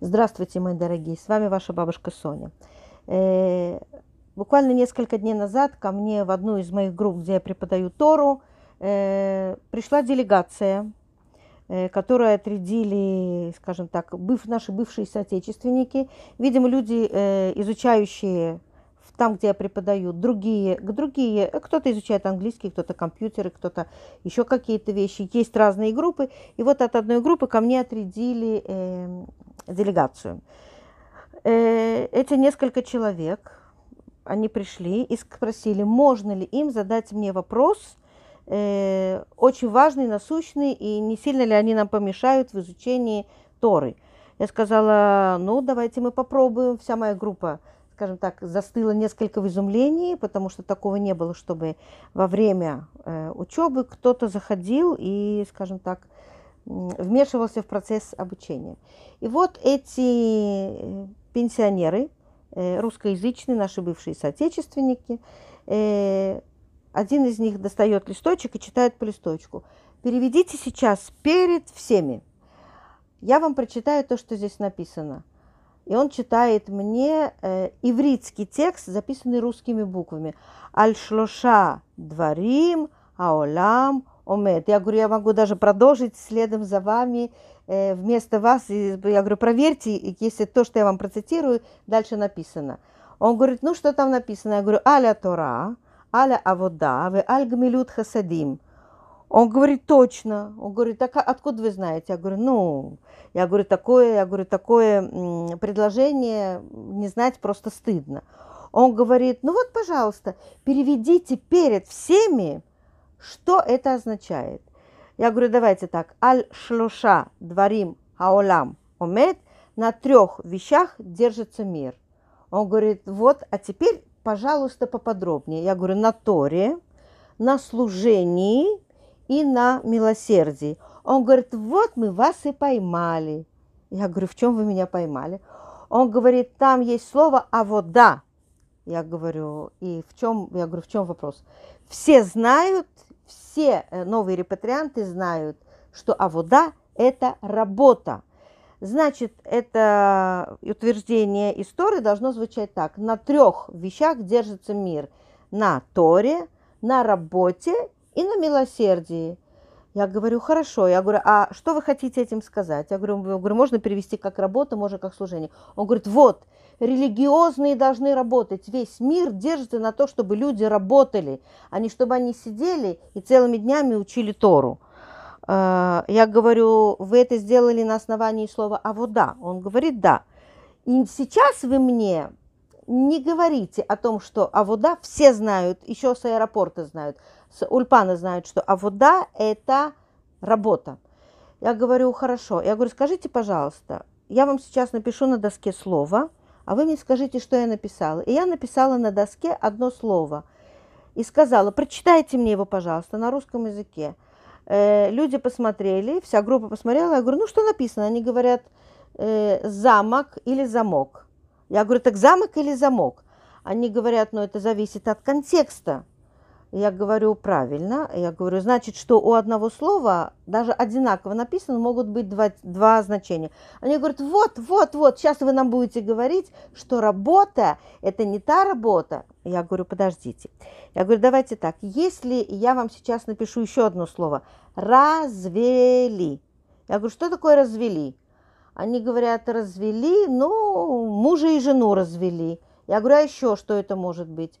Здравствуйте, мои дорогие, с вами ваша бабушка Соня. Э, буквально несколько дней назад ко мне в одну из моих групп, где я преподаю Тору, э, пришла делегация, э, которую отрядили, скажем так, быв, наши бывшие соотечественники, видимо, люди, изучающие там, где я преподаю, другие, другие, кто-то изучает английский, кто-то компьютеры, кто-то еще какие-то вещи. Есть разные группы. И вот от одной группы ко мне отрядили э, делегацию. Э, эти несколько человек, они пришли и спросили, можно ли им задать мне вопрос, э, очень важный, насущный, и не сильно ли они нам помешают в изучении Торы. Я сказала, ну, давайте мы попробуем, вся моя группа скажем так, застыла несколько в изумлении, потому что такого не было, чтобы во время э, учебы кто-то заходил и, скажем так, вмешивался в процесс обучения. И вот эти э, пенсионеры, э, русскоязычные, наши бывшие соотечественники, э, один из них достает листочек и читает по листочку. Переведите сейчас перед всеми. Я вам прочитаю то, что здесь написано – и он читает мне э, ивритский текст, записанный русскими буквами. Аль-шлоша дварим, аолам, омет. Я говорю, я могу даже продолжить следом за вами э, вместо вас. И, я говорю, проверьте, если то, что я вам процитирую, дальше написано. Он говорит, ну что там написано? Я говорю, аля Тора, аля авода, вы аль гмилют хасадим. Он говорит, точно. Он говорит, так откуда вы знаете? Я говорю, ну, я говорю, такое, я говорю, такое предложение не знать просто стыдно. Он говорит, ну вот, пожалуйста, переведите перед всеми, что это означает. Я говорю, давайте так, аль-шлуша дворим аолам омет, на трех вещах держится мир. Он говорит, вот, а теперь, пожалуйста, поподробнее. Я говорю, на Торе, на служении и на милосердии. Он говорит, вот мы вас и поймали. Я говорю, в чем вы меня поймали? Он говорит, там есть слово «а вот да». Я говорю, и в чем, я говорю, в чем вопрос? Все знают, все э, новые репатрианты знают, что «а вот да» – это работа. Значит, это утверждение истории должно звучать так. На трех вещах держится мир. На Торе, на работе и на милосердии. Я говорю, хорошо. Я говорю, а что вы хотите этим сказать? Я говорю, я говорю, можно перевести как работа, можно как служение. Он говорит, вот, религиозные должны работать. Весь мир держится на то, чтобы люди работали, а не чтобы они сидели и целыми днями учили Тору. А, я говорю, вы это сделали на основании слова «а вот да». Он говорит «да». И сейчас вы мне не говорите о том, что а вода все знают, еще с аэропорта знают, с Ульпана знают, что а вода это работа. Я говорю, хорошо. Я говорю, скажите, пожалуйста, я вам сейчас напишу на доске слово, а вы мне скажите, что я написала. И я написала на доске одно слово. И сказала, прочитайте мне его, пожалуйста, на русском языке. Э, люди посмотрели, вся группа посмотрела. Я говорю, ну что написано? Они говорят, э, замок или замок. Я говорю, так замок или замок? Они говорят, ну это зависит от контекста. Я говорю, правильно. Я говорю, значит, что у одного слова, даже одинаково написано, могут быть два, два значения. Они говорят, вот, вот, вот, сейчас вы нам будете говорить, что работа – это не та работа. Я говорю, подождите. Я говорю, давайте так, если я вам сейчас напишу еще одно слово – развели. Я говорю, что такое развели? Они говорят, развели, ну, мужа и жену развели. Я говорю, а еще что это может быть?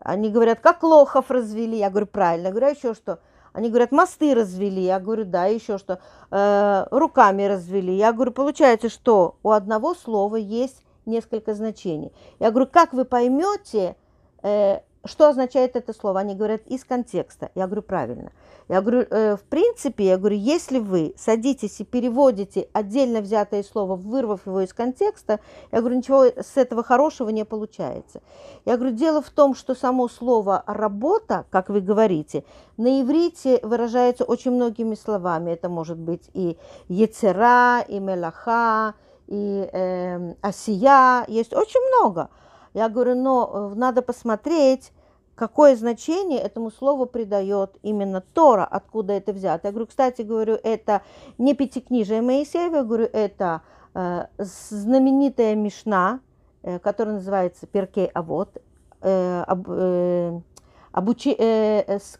Они говорят, как лохов развели. Я говорю, правильно. Я говорю, а еще что? Они говорят, мосты развели. Я говорю, да, еще что? Э, руками развели. Я говорю, получается, что у одного слова есть несколько значений. Я говорю, как вы поймете, э, что означает это слово? Они говорят, из контекста. Я говорю, правильно. Я говорю, э, в принципе, я говорю, если вы садитесь и переводите отдельно взятое слово, вырвав его из контекста, я говорю, ничего с этого хорошего не получается. Я говорю, дело в том, что само слово «работа», как вы говорите, на иврите выражается очень многими словами. Это может быть и «ецера», и «мелаха», и э, «осия», есть очень много. Я говорю, но э, надо посмотреть, какое значение этому слову придает именно Тора, откуда это взято. Я говорю, кстати, говорю, это не пятикнижие Моисеева, я говорю, это Э, знаменитая Мишна, э, которая называется Перкей Авод, э, об, обучи,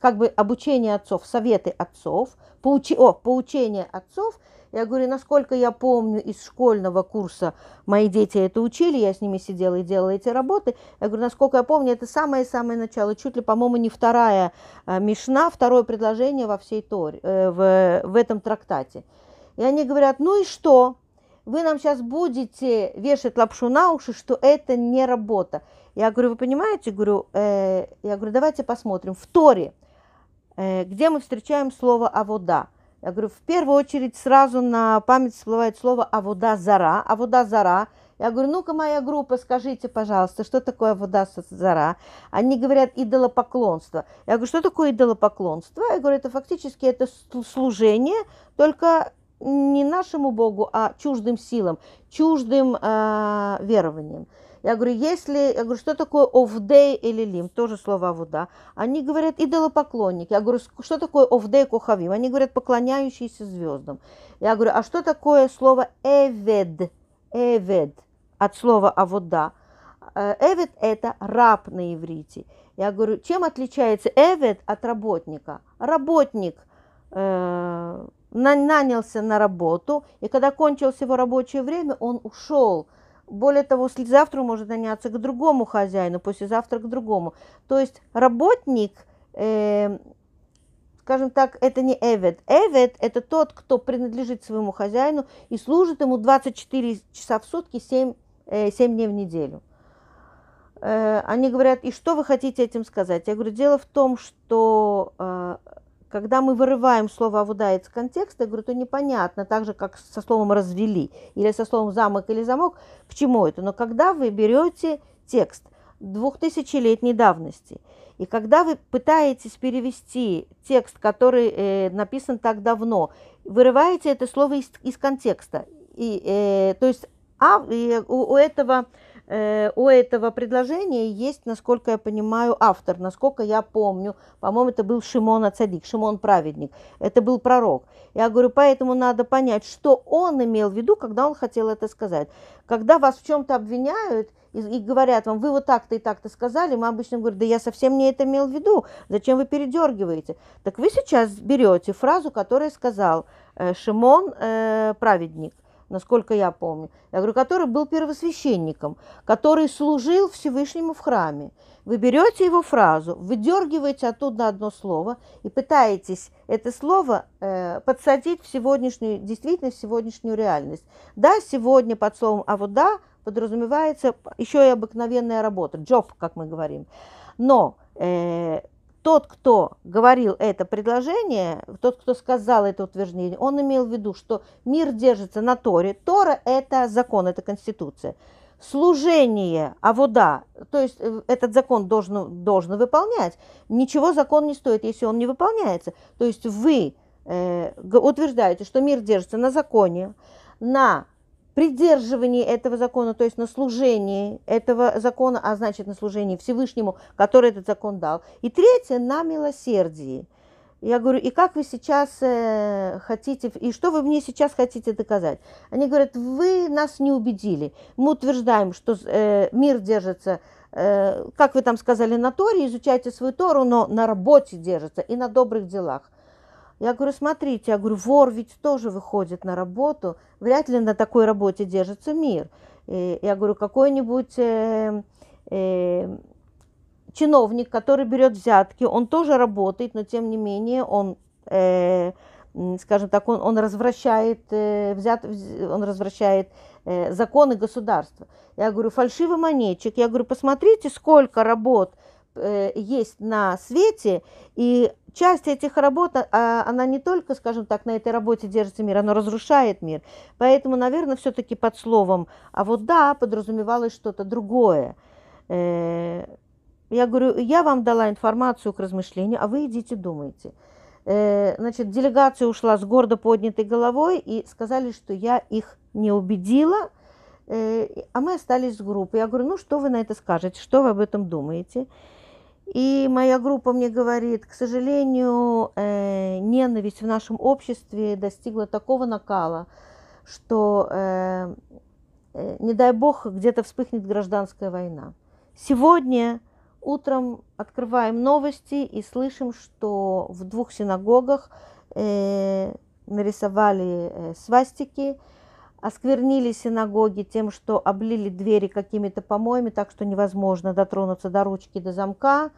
как бы обучение отцов, советы отцов, поучи, о, поучение отцов. Я говорю, насколько я помню из школьного курса, мои дети это учили, я с ними сидела и делала эти работы. Я говорю, насколько я помню, это самое-самое начало, чуть ли, по-моему, не вторая мишна, второе предложение во всей Торе, в, в этом трактате. И они говорят, ну и что? вы нам сейчас будете вешать лапшу на уши, что это не работа. Я говорю, вы понимаете, говорю, э, я говорю, давайте посмотрим. В Торе, э, где мы встречаем слово «авода», я говорю, в первую очередь сразу на память всплывает слово «авода зара». «Авода зара» Я говорю, ну-ка, моя группа, скажите, пожалуйста, что такое вода зара? Они говорят, идолопоклонство. Я говорю, что такое идолопоклонство? Я говорю, это фактически это служение, только не нашему Богу, а чуждым силам, чуждым э, верованиям. Я говорю, если, я говорю, что такое овдей или лим, тоже слово авуда. Они говорят идолопоклонник. Я говорю, что такое овдей кухавим? Они говорят поклоняющиеся звездам. Я говорю, а что такое слово эвед? Эвед от слова авуда. Э, эвед это раб на иврите. Я говорю, чем отличается эвед от работника? Работник э, нанялся на работу, и когда кончилось его рабочее время, он ушел. Более того, завтра может наняться к другому хозяину, послезавтра к другому. То есть работник, э, скажем так, это не эвет. Эвет – это тот, кто принадлежит своему хозяину и служит ему 24 часа в сутки, 7, э, 7 дней в неделю. Э, они говорят, и что вы хотите этим сказать? Я говорю, дело в том, что э, когда мы вырываем слово «авуда» из контекста, я говорю, то непонятно, так же, как со словом «развели» или со словом «замок» или «замок», к чему это. Но когда вы берете текст двухтысячелетней давности, и когда вы пытаетесь перевести текст, который э, написан так давно, вырываете это слово из, из контекста, и, э, то есть а, и у, у этого у этого предложения есть, насколько я понимаю, автор, насколько я помню, по-моему, это был Шимон Ацадик, Шимон Праведник, это был пророк. Я говорю, поэтому надо понять, что он имел в виду, когда он хотел это сказать. Когда вас в чем-то обвиняют, и, и говорят вам, вы вот так-то и так-то сказали, мы обычно говорим, да я совсем не это имел в виду, зачем вы передергиваете? Так вы сейчас берете фразу, которую сказал э, Шимон э, Праведник – насколько я помню, я говорю, который был первосвященником, который служил Всевышнему в храме. Вы берете его фразу, выдергиваете оттуда одно слово и пытаетесь это слово э, подсадить в сегодняшнюю действительность, в сегодняшнюю реальность. Да, сегодня под словом «а вот да» подразумевается еще и обыкновенная работа, job, как мы говорим. Но э, тот, кто говорил это предложение, тот, кто сказал это утверждение, он имел в виду, что мир держится на Торе. Тора – это закон, это конституция. Служение, а вода, то есть э, этот закон должен, должен выполнять. Ничего закон не стоит, если он не выполняется. То есть вы э, утверждаете, что мир держится на законе, на придерживании этого закона, то есть на служении этого закона, а значит на служении Всевышнему, который этот закон дал. И третье, на милосердии. Я говорю, и как вы сейчас э, хотите, и что вы мне сейчас хотите доказать? Они говорят, вы нас не убедили. Мы утверждаем, что э, мир держится, э, как вы там сказали, на Торе, изучайте свою Тору, но на работе держится и на добрых делах. Я говорю, смотрите, я говорю, вор ведь тоже выходит на работу, вряд ли на такой работе держится мир. И я говорю, какой-нибудь э, э, чиновник, который берет взятки, он тоже работает, но тем не менее он, э, скажем так, он, он развращает, э, взят, он развращает э, законы государства. Я говорю, фальшивый монетчик, я говорю, посмотрите, сколько работ есть на свете, и часть этих работ, а, она не только, скажем так, на этой работе держится мир, она разрушает мир. Поэтому, наверное, все-таки под словом «а вот да» подразумевалось что-то другое. Э, я говорю, я вам дала информацию к размышлению, а вы идите думайте. Э, значит, делегация ушла с гордо поднятой головой и сказали, что я их не убедила, э, а мы остались с группой. Я говорю, ну что вы на это скажете, что вы об этом думаете? И моя группа мне говорит, к сожалению, э, ненависть в нашем обществе достигла такого накала, что, э, э, не дай бог, где-то вспыхнет гражданская война. Сегодня утром открываем новости и слышим, что в двух синагогах э, нарисовали э, свастики, осквернили синагоги тем, что облили двери какими-то помоями, так что невозможно дотронуться до ручки, до замка.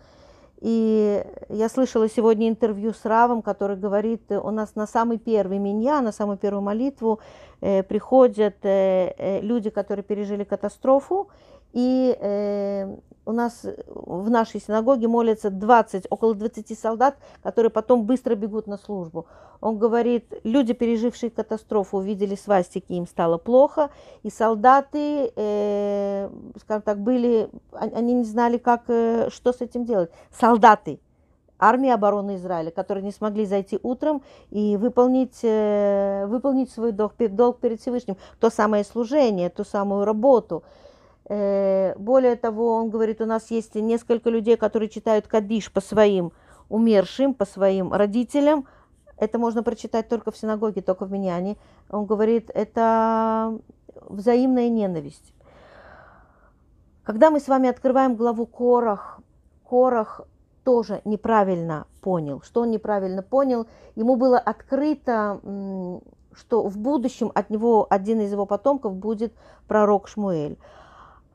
И я слышала сегодня интервью с Равом, который говорит, у нас на самый первый меня, на самую первую молитву э, приходят э, э, люди, которые пережили катастрофу, и э, у нас в нашей синагоге молятся 20, около 20 солдат, которые потом быстро бегут на службу. Он говорит, люди, пережившие катастрофу, увидели свастики, им стало плохо, и солдаты, э, скажем так, были, они не знали, как, э, что с этим делать. Солдаты, армии обороны Израиля, которые не смогли зайти утром и выполнить, э, выполнить свой долг, долг перед Всевышним, то самое служение, ту самую работу – Э, более того, он говорит, у нас есть несколько людей, которые читают кадиш по своим умершим, по своим родителям. Это можно прочитать только в синагоге, только в Миньяне. Он говорит, это взаимная ненависть. Когда мы с вами открываем главу Корах, Корах тоже неправильно понял. Что он неправильно понял? Ему было открыто, что в будущем от него один из его потомков будет пророк Шмуэль.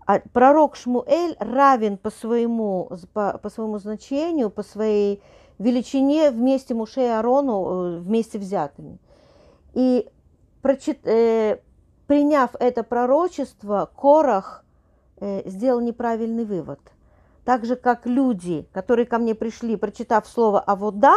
А пророк Шмуэль равен по своему, по, по своему значению, по своей величине вместе Муше и Арону, э, вместе взятыми. И прочит, э, приняв это пророчество, Корах э, сделал неправильный вывод. Так же, как люди, которые ко мне пришли, прочитав слово «авода»,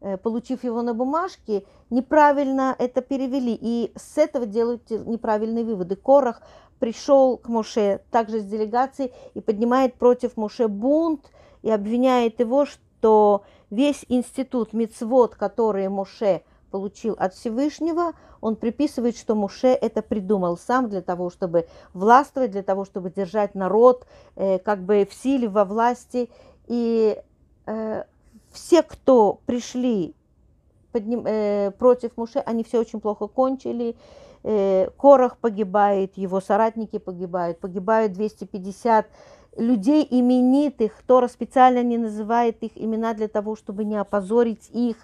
э, получив его на бумажке, неправильно это перевели. И с этого делают неправильные выводы. Корах пришел к Моше также с делегацией и поднимает против Моше бунт и обвиняет его, что весь институт мицвод, который Моше получил от Всевышнего, он приписывает, что Муше это придумал сам для того, чтобы властвовать, для того, чтобы держать народ э, как бы в силе, во власти. И э, все, кто пришли подним, э, против Муше, они все очень плохо кончили. Э, Корах погибает, его соратники погибают, погибают 250 людей именитых, Тора специально не называет их имена для того, чтобы не опозорить их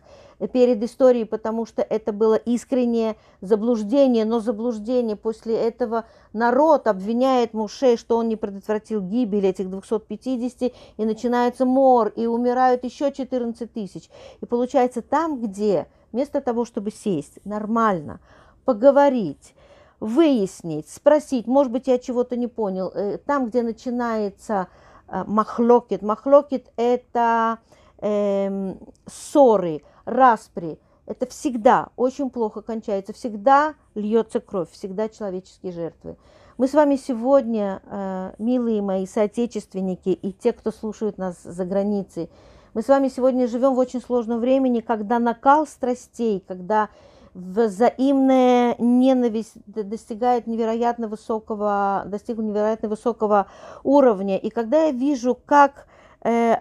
перед историей, потому что это было искреннее заблуждение, но заблуждение после этого народ обвиняет Муше, что он не предотвратил гибель этих 250, и начинается мор, и умирают еще 14 тысяч. И получается там, где вместо того, чтобы сесть нормально, поговорить, выяснить, спросить, может быть, я чего-то не понял. Э, там, где начинается э, махлокет. Махлокет – это э, ссоры, распри. Это всегда очень плохо кончается, всегда льется кровь, всегда человеческие жертвы. Мы с вами сегодня, э, милые мои соотечественники и те, кто слушают нас за границей, мы с вами сегодня живем в очень сложном времени, когда накал страстей, когда взаимная ненависть достигает невероятно высокого, достигла невероятно высокого уровня. И когда я вижу, как э,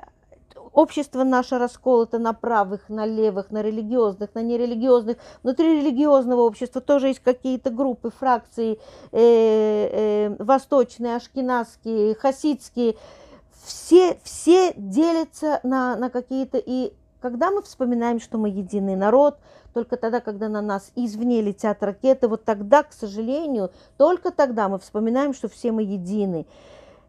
общество наше расколото на правых, на левых, на религиозных, на нерелигиозных, внутри религиозного общества тоже есть какие-то группы, фракции, э, э, восточные, ашкенадские, хасидские, все, все делятся на, на какие-то и когда мы вспоминаем, что мы единый народ, только тогда, когда на нас извне летят ракеты, вот тогда, к сожалению, только тогда мы вспоминаем, что все мы едины.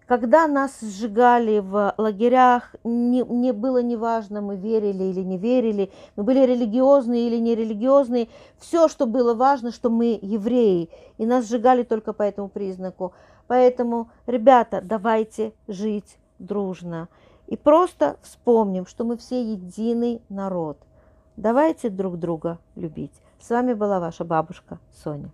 Когда нас сжигали в лагерях, не, не было неважно, мы верили или не верили, мы были религиозные или нерелигиозные. Все, что было важно, что мы евреи, и нас сжигали только по этому признаку. Поэтому, ребята, давайте жить дружно. И просто вспомним, что мы все единый народ. Давайте друг друга любить. С вами была ваша бабушка Соня.